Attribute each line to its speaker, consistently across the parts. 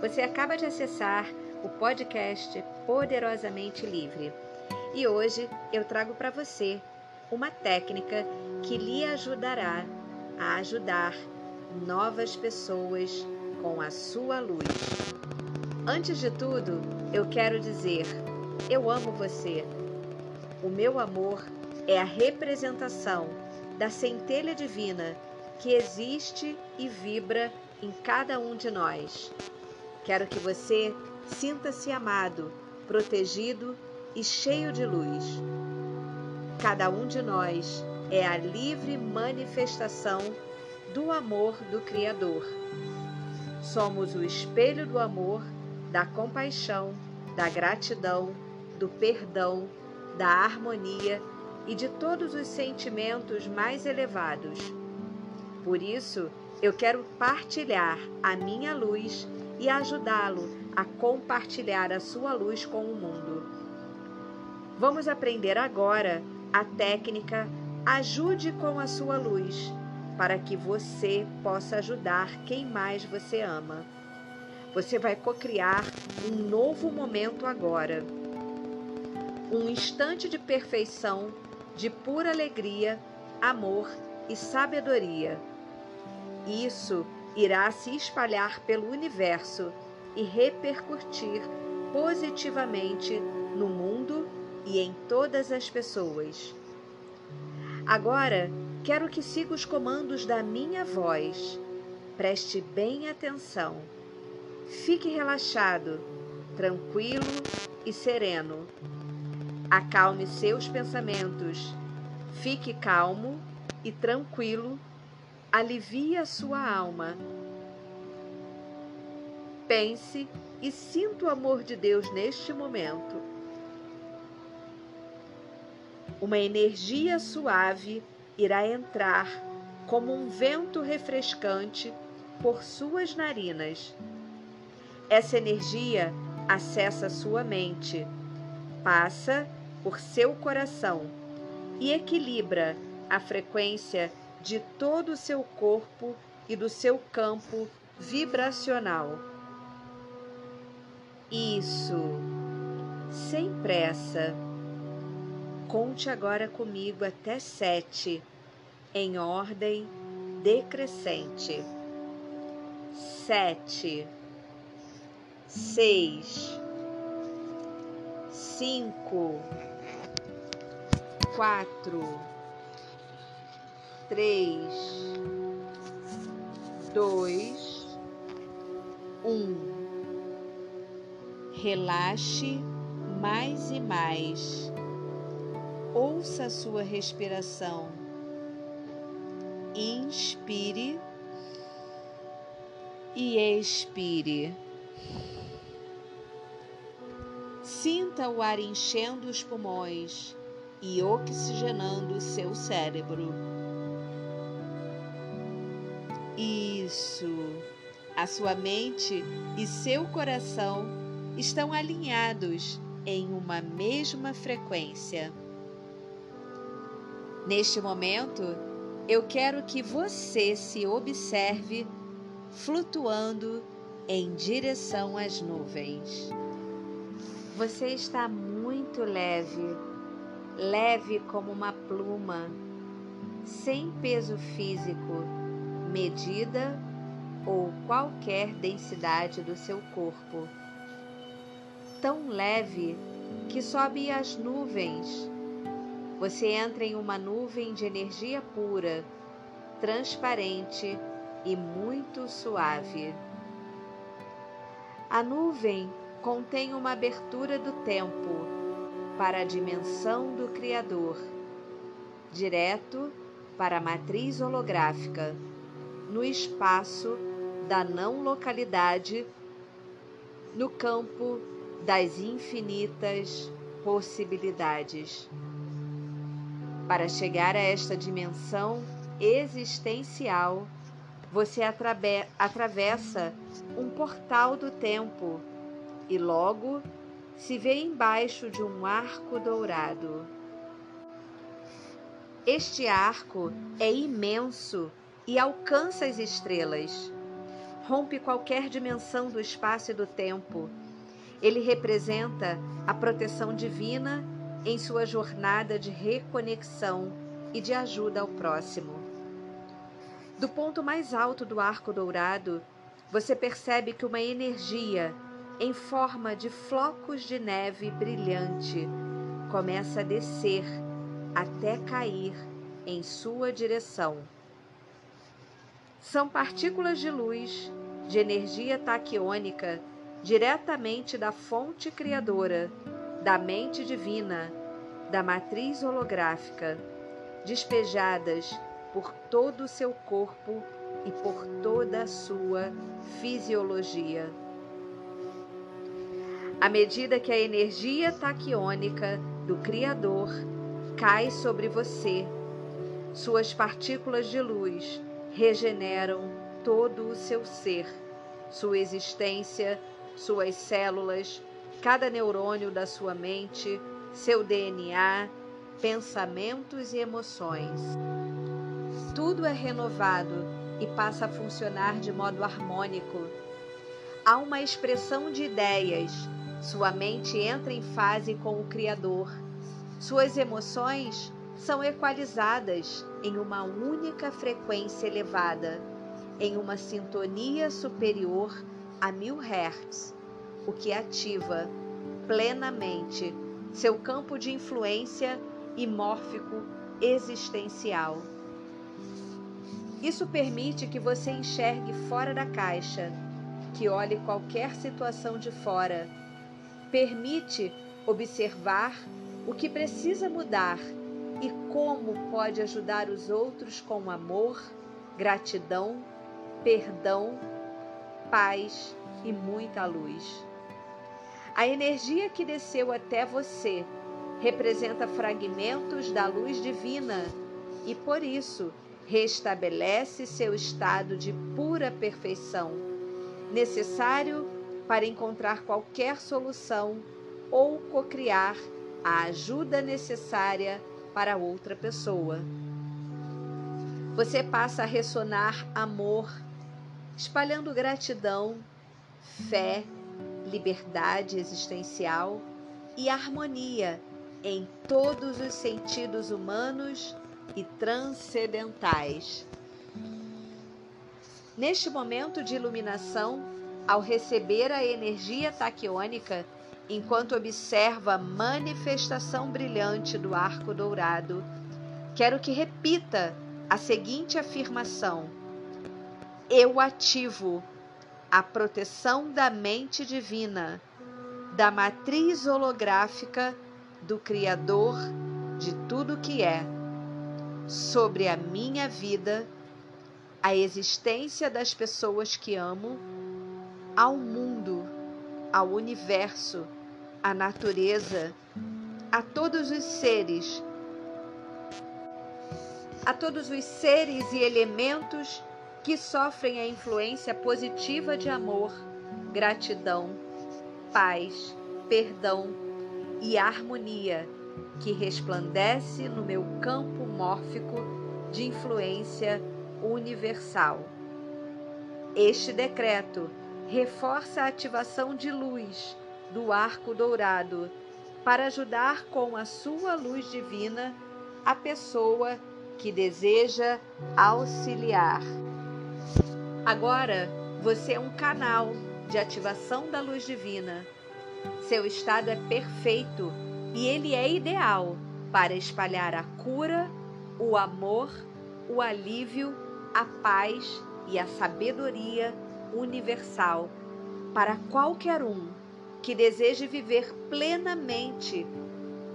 Speaker 1: Você acaba de acessar o podcast Poderosamente Livre e hoje eu trago para você uma técnica que lhe ajudará a ajudar novas pessoas com a sua luz. Antes de tudo, eu quero dizer: eu amo você. O meu amor é a representação da centelha divina que existe e vibra em cada um de nós. Quero que você sinta-se amado, protegido e cheio de luz. Cada um de nós é a livre manifestação do amor do Criador. Somos o espelho do amor, da compaixão, da gratidão, do perdão, da harmonia e de todos os sentimentos mais elevados. Por isso, eu quero partilhar a minha luz e ajudá-lo a compartilhar a sua luz com o mundo. Vamos aprender agora a técnica Ajude com a sua luz, para que você possa ajudar quem mais você ama. Você vai cocriar um novo momento agora. Um instante de perfeição, de pura alegria, amor e sabedoria isso irá se espalhar pelo universo e repercutir positivamente no mundo e em todas as pessoas. Agora, quero que siga os comandos da minha voz. Preste bem atenção. Fique relaxado, tranquilo e sereno. Acalme seus pensamentos. Fique calmo e tranquilo alivia sua alma. Pense e sinta o amor de Deus neste momento. Uma energia suave irá entrar como um vento refrescante por suas narinas. Essa energia acessa sua mente, passa por seu coração e equilibra a frequência de todo o seu corpo e do seu campo vibracional. Isso, sem pressa. Conte agora comigo até sete, em ordem decrescente. Sete, seis, cinco, quatro três, dois, um. Relaxe mais e mais. Ouça a sua respiração. Inspire e expire. Sinta o ar enchendo os pulmões e oxigenando o seu cérebro. A sua mente e seu coração estão alinhados em uma mesma frequência. Neste momento, eu quero que você se observe flutuando em direção às nuvens. Você está muito leve, leve como uma pluma, sem peso físico medida ou qualquer densidade do seu corpo. Tão leve que sobe as nuvens. Você entra em uma nuvem de energia pura, transparente e muito suave. A nuvem contém uma abertura do tempo para a dimensão do Criador, direto para a matriz holográfica no espaço da não localidade, no campo das infinitas possibilidades. Para chegar a esta dimensão existencial, você atravessa um portal do tempo e logo se vê embaixo de um arco dourado. Este arco é imenso e alcança as estrelas. Rompe qualquer dimensão do espaço e do tempo. Ele representa a proteção divina em sua jornada de reconexão e de ajuda ao próximo. Do ponto mais alto do arco dourado, você percebe que uma energia em forma de flocos de neve brilhante começa a descer até cair em sua direção. São partículas de luz de energia taquiônica diretamente da fonte criadora, da mente divina, da matriz holográfica, despejadas por todo o seu corpo e por toda a sua fisiologia. À medida que a energia taquiônica do Criador cai sobre você, suas partículas de luz regeneram todo o seu ser, sua existência, suas células, cada neurônio da sua mente, seu DNA, pensamentos e emoções. Tudo é renovado e passa a funcionar de modo harmônico. Há uma expressão de ideias, sua mente entra em fase com o Criador. Suas emoções são equalizadas em uma única frequência elevada, em uma sintonia superior a mil hertz, o que ativa plenamente seu campo de influência e mórfico existencial. Isso permite que você enxergue fora da caixa, que olhe qualquer situação de fora. Permite observar o que precisa mudar e como pode ajudar os outros com amor, gratidão, perdão, paz e muita luz. A energia que desceu até você representa fragmentos da luz divina e por isso restabelece seu estado de pura perfeição, necessário para encontrar qualquer solução ou cocriar a ajuda necessária para outra pessoa. Você passa a ressonar amor, espalhando gratidão, fé, liberdade existencial e harmonia em todos os sentidos humanos e transcendentais. Neste momento de iluminação, ao receber a energia taquiônica, enquanto observa a manifestação brilhante do arco dourado, quero que repita a seguinte afirmação: Eu ativo a proteção da mente divina, da matriz holográfica do Criador de tudo que é, sobre a minha vida, a existência das pessoas que amo, ao mundo, ao universo, à natureza, a todos os seres, a todos os seres e elementos que sofrem a influência positiva de amor, gratidão, paz, perdão e harmonia que resplandece no meu campo mórfico de influência universal. Este decreto reforça a ativação de luz do arco dourado para ajudar com a sua luz divina a pessoa que deseja auxiliar. Agora você é um canal de ativação da luz divina. Seu estado é perfeito e ele é ideal para espalhar a cura, o amor, o alívio, a paz e a sabedoria universal para qualquer um que deseje viver plenamente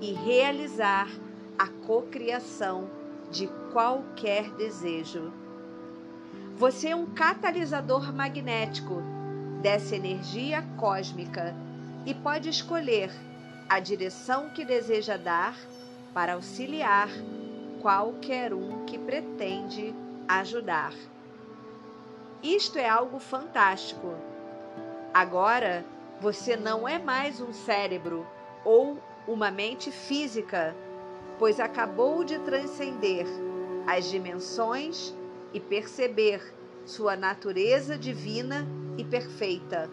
Speaker 1: e realizar a cocriação de qualquer desejo. Você é um catalisador magnético dessa energia cósmica e pode escolher a direção que deseja dar para auxiliar qualquer um que pretende ajudar. Isto é algo fantástico. Agora você não é mais um cérebro ou uma mente física, pois acabou de transcender as dimensões e perceber sua natureza divina e perfeita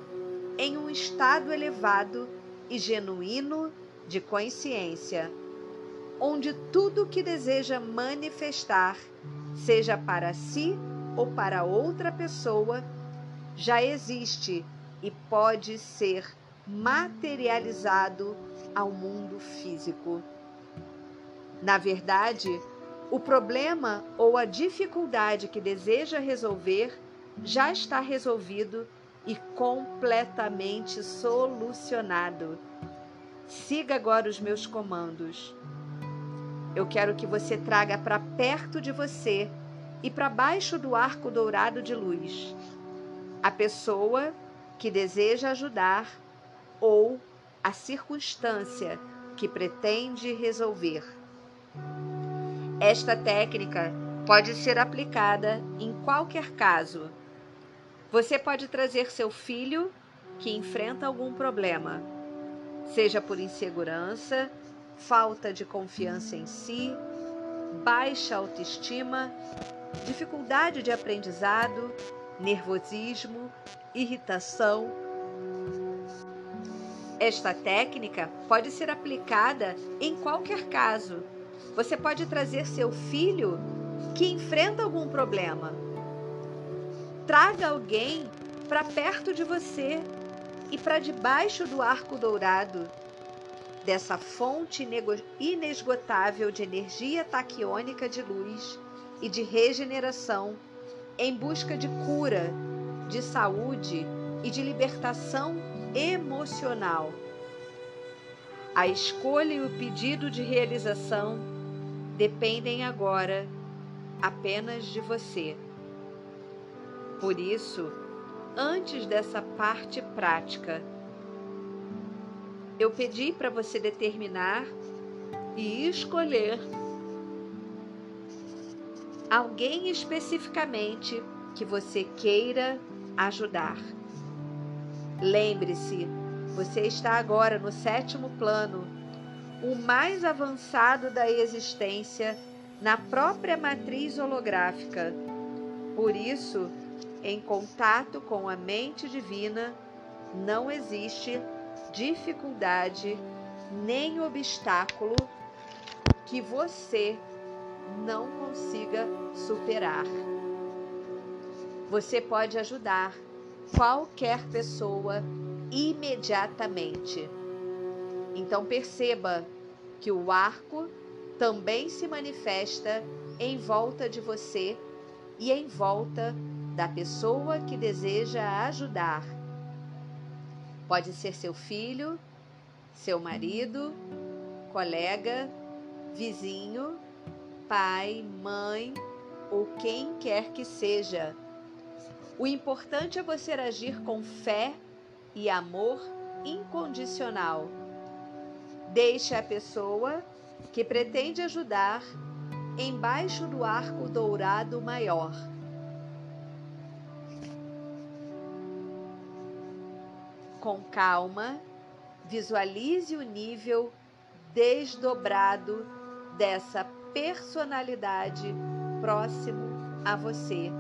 Speaker 1: em um estado elevado e genuíno de consciência, onde tudo que deseja manifestar, seja para si ou para outra pessoa, já existe e pode ser materializado ao mundo físico. Na verdade, o problema ou a dificuldade que deseja resolver já está resolvido e completamente solucionado. Siga agora os meus comandos. Eu quero que você traga para perto de você e para baixo do arco dourado de luz a pessoa que deseja ajudar ou a circunstância que pretende resolver. Esta técnica pode ser aplicada em qualquer caso. Você pode trazer seu filho que enfrenta algum problema, seja por insegurança, falta de confiança em si, baixa autoestima, dificuldade de aprendizado, nervosismo, irritação. Esta técnica pode ser aplicada em qualquer caso você pode trazer seu filho que enfrenta algum problema. Traga alguém para perto de você e para debaixo do arco dourado dessa fonte inesgotável de energia taquiônica de luz e de regeneração em busca de cura, de saúde e de libertação emocional. A escolha e o pedido de realização dependem agora apenas de você. Por isso, antes dessa parte prática, eu pedi para você determinar e escolher alguém especificamente que você queira ajudar. Lembre-se, você está agora no sétimo plano o mais avançado da existência na própria matriz holográfica. Por isso, em contato com a mente divina, não existe dificuldade nem obstáculo que você não consiga superar. Você pode ajudar qualquer pessoa imediatamente. Então perceba que o arco também se manifesta em volta de você e em volta da pessoa que deseja ajudar. Pode ser seu filho, seu marido, colega, vizinho, pai, mãe ou quem quer que seja. O importante é você agir com fé e amor incondicional Deixe a pessoa que pretende ajudar embaixo do arco dourado maior. Com calma, visualize o nível desdobrado dessa personalidade próximo a você,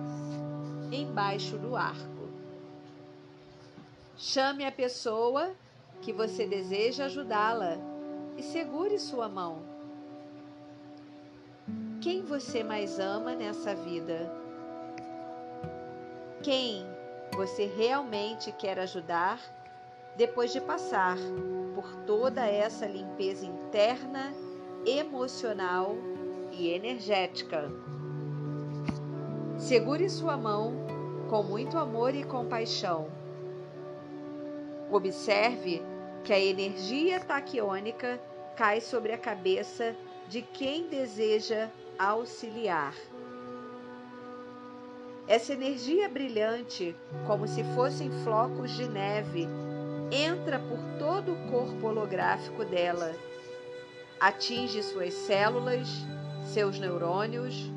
Speaker 1: embaixo do arco. Chame a pessoa que você deseja ajudá-la e segure sua mão. Quem você mais ama nessa vida? Quem você realmente quer ajudar depois de passar por toda essa limpeza interna, emocional e energética? Segure sua mão com muito amor e compaixão. Observe que a energia taquiônica cai sobre a cabeça de quem deseja auxiliar. Essa energia brilhante, como se fossem flocos de neve, entra por todo o corpo holográfico dela, atinge suas células, seus neurônios,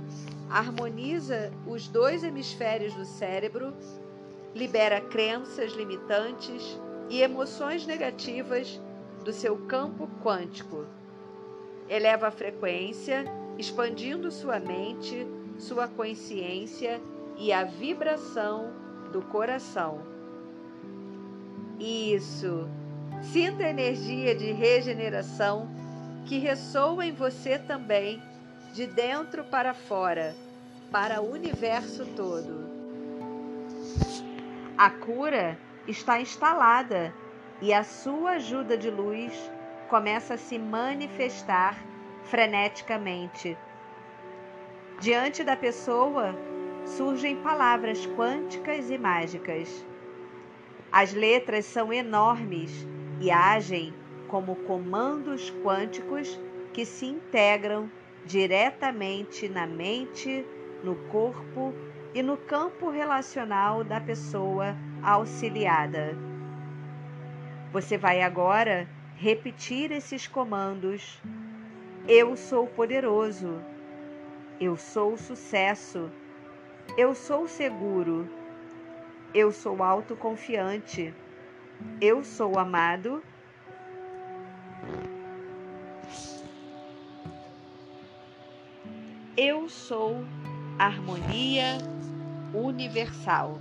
Speaker 1: harmoniza os dois hemisférios do cérebro, libera crenças limitantes e emoções negativas do seu campo quântico. Eleva a frequência, expandindo sua mente, sua consciência e a vibração do coração. Isso. Sinta a energia de regeneração que ressoa em você também, de dentro para fora, para o universo todo. A cura está instalada e a sua ajuda de luz começa a se manifestar freneticamente. Diante da pessoa surgem palavras quânticas e mágicas. As letras são enormes e agem como comandos quânticos que se integram diretamente na mente, no corpo e no campo relacional da pessoa auxiliada. Você vai agora repetir esses comandos. Eu sou poderoso. Eu sou sucesso. Eu sou seguro. Eu sou autoconfiante. Eu sou amado. Eu sou harmonia universal.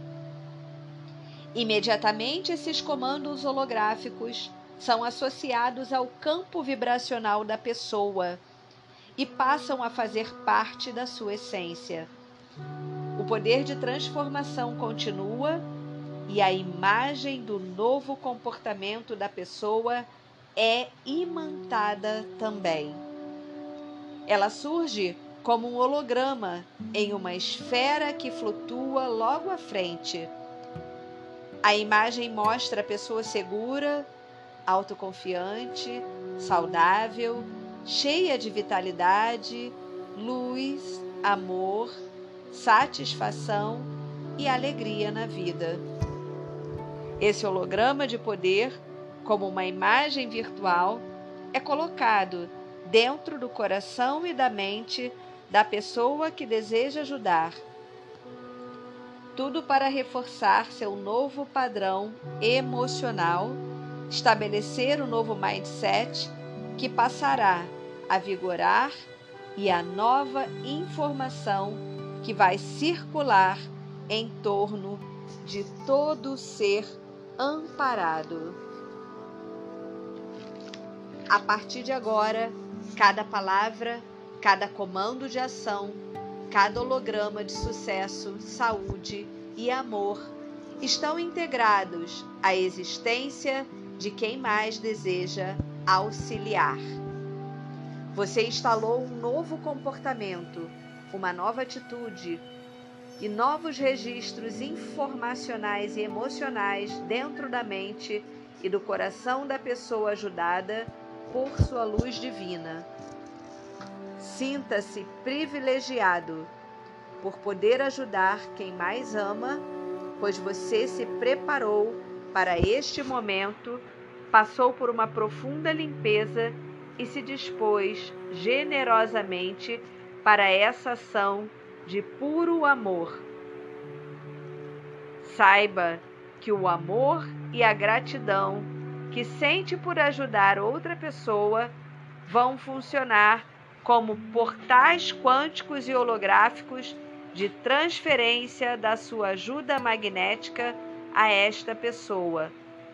Speaker 1: Imediatamente, esses comandos holográficos são associados ao campo vibracional da pessoa e passam a fazer parte da sua essência. O poder de transformação continua e a imagem do novo comportamento da pessoa é imantada também. Ela surge como um holograma em uma esfera que flutua logo à frente. A imagem mostra a pessoa segura, autoconfiante, saudável, cheia de vitalidade, luz, amor, satisfação e alegria na vida. Esse holograma de poder, como uma imagem virtual, é colocado dentro do coração e da mente da pessoa que deseja ajudar. Tudo para reforçar seu novo padrão emocional estabelecer um novo mindset que passará a vigorar e a nova informação que vai circular em torno de todo ser amparado. A partir de agora, cada palavra, cada comando de ação, cada holograma de sucesso, saúde e amor estão integrados à existência de quem mais deseja auxiliar. Você instalou um novo comportamento, uma nova atitude e novos registros informacionais e emocionais dentro da mente e do coração da pessoa ajudada por sua luz divina. Sinta-se privilegiado por poder ajudar quem mais ama, pois você se preparou para este momento, passou por uma profunda limpeza e se dispôs generosamente para essa ação de puro amor. Saiba que o amor e a gratidão que sente por ajudar outra pessoa vão funcionar como portais quânticos e holográficos de transferência da sua ajuda magnética a esta pessoa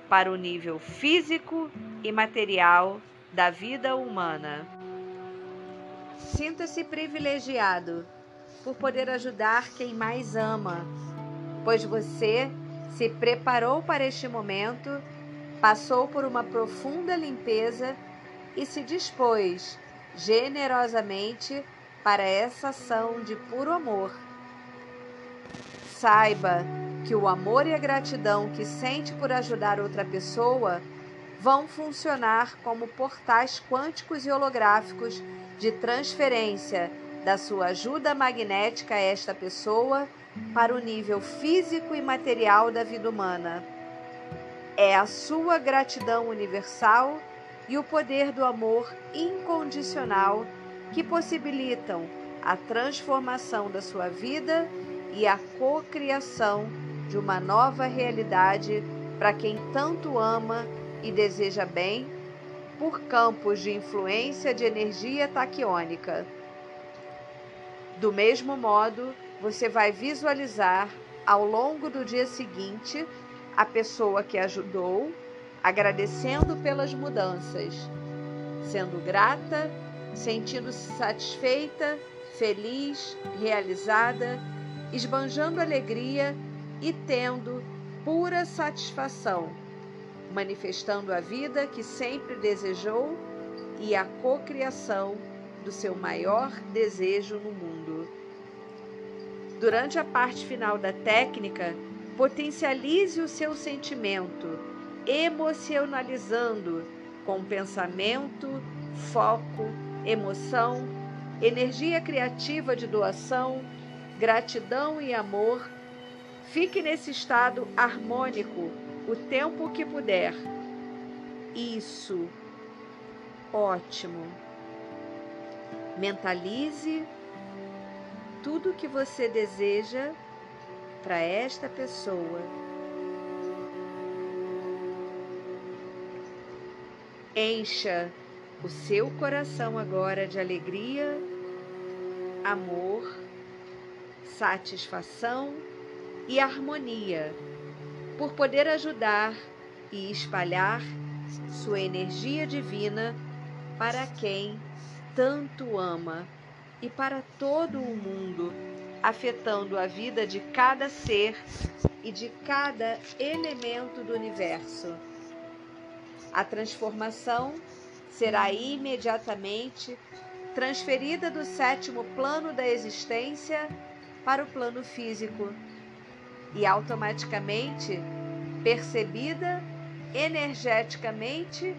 Speaker 1: para o nível físico e material da vida humana. Sinta-se privilegiado por poder ajudar quem mais ama, pois você se preparou para este momento, passou por uma profunda limpeza e se dispôs generosamente para essa ação de puro amor. Saiba que o amor e a gratidão que sente por ajudar outra pessoa vão funcionar como portais quânticos e holográficos de transferência da sua ajuda magnética a esta pessoa para o nível físico e material da vida humana. É a sua gratidão universal e o poder do amor incondicional que possibilitam a transformação da sua vida e a cocriação de uma nova realidade para quem tanto ama e deseja bem por campos de influência de energia taquiônica. Do mesmo modo, você vai visualizar ao longo do dia seguinte a pessoa que ajudou, agradecendo pelas mudanças, sendo grata, sentindo-se satisfeita, feliz, realizada, esbanjando alegria e tendo pura satisfação, manifestando a vida que sempre desejou e a cocriação do seu maior desejo no mundo. Durante a parte final da técnica, potencialize o seu sentimento, emocionalizando com pensamento, foco, emoção, energia criativa de doação, gratidão e amor. Fique nesse estado harmônico o tempo que puder. Isso. Ótimo. Mentalize tudo que você deseja para esta pessoa. Encha o seu coração agora de alegria, amor, satisfação e harmonia por poder ajudar e espalhar sua energia divina para quem tanto ama e para todo o mundo, afetando a vida de cada ser e de cada elemento do universo. A transformação será imediatamente transferida do sétimo plano da existência para o plano físico e automaticamente percebida energeticamente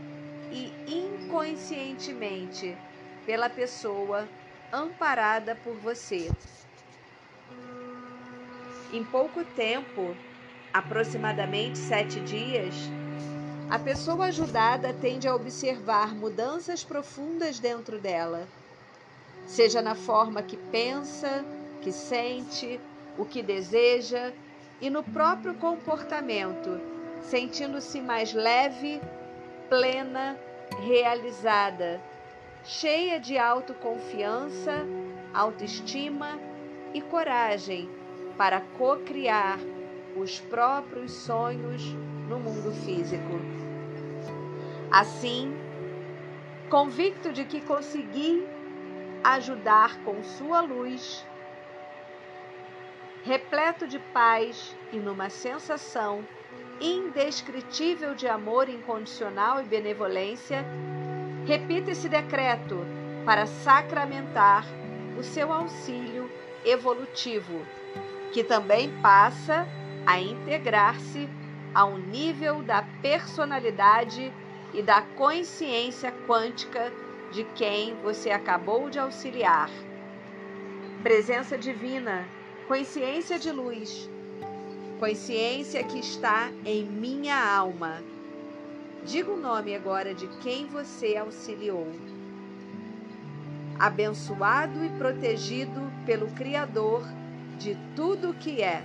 Speaker 1: e inconscientemente pela pessoa amparada por você. Em pouco tempo, aproximadamente sete dias, a pessoa ajudada tende a observar mudanças profundas dentro dela, seja na forma que pensa, que sente, o que deseja e no próprio comportamento, sentindo-se mais leve, plena, realizada cheia de autoconfiança, autoestima e coragem para co-criar os próprios sonhos no mundo físico. Assim, convicto de que consegui ajudar com sua luz, repleto de paz e numa sensação indescritível de amor incondicional e benevolência, Repita esse decreto para sacramentar o seu auxílio evolutivo, que também passa a integrar-se ao nível da personalidade e da consciência quântica de quem você acabou de auxiliar. Presença divina, consciência de luz, consciência que está em minha alma Diga o nome agora de quem você auxiliou. Abençoado e protegido pelo Criador de tudo o que é.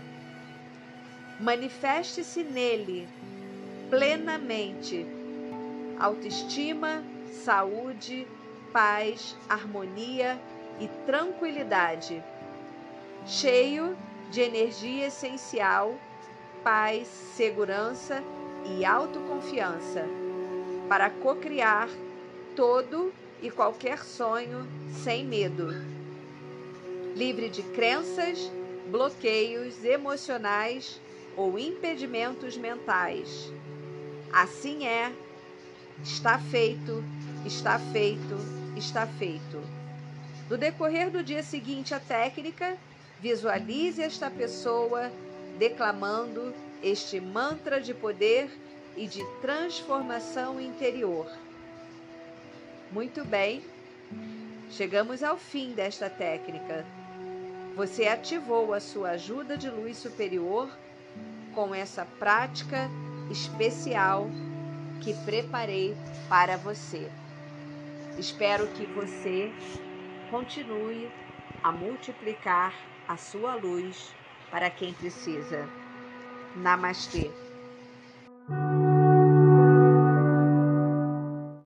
Speaker 1: Manifeste-se nele plenamente. Autoestima, saúde, paz, harmonia e tranquilidade, cheio de energia essencial, paz, segurança e autoconfiança. Para cocriar todo e qualquer sonho sem medo. Livre de crenças, bloqueios emocionais ou impedimentos mentais. Assim é, está feito, está feito, está feito. No decorrer do dia seguinte à técnica, visualize esta pessoa declamando este mantra de poder e de transformação interior. Muito bem, chegamos ao fim desta técnica. Você ativou a sua ajuda de luz superior com essa prática especial que preparei para você. Espero que você continue a multiplicar a sua luz para quem precisa. Namastê.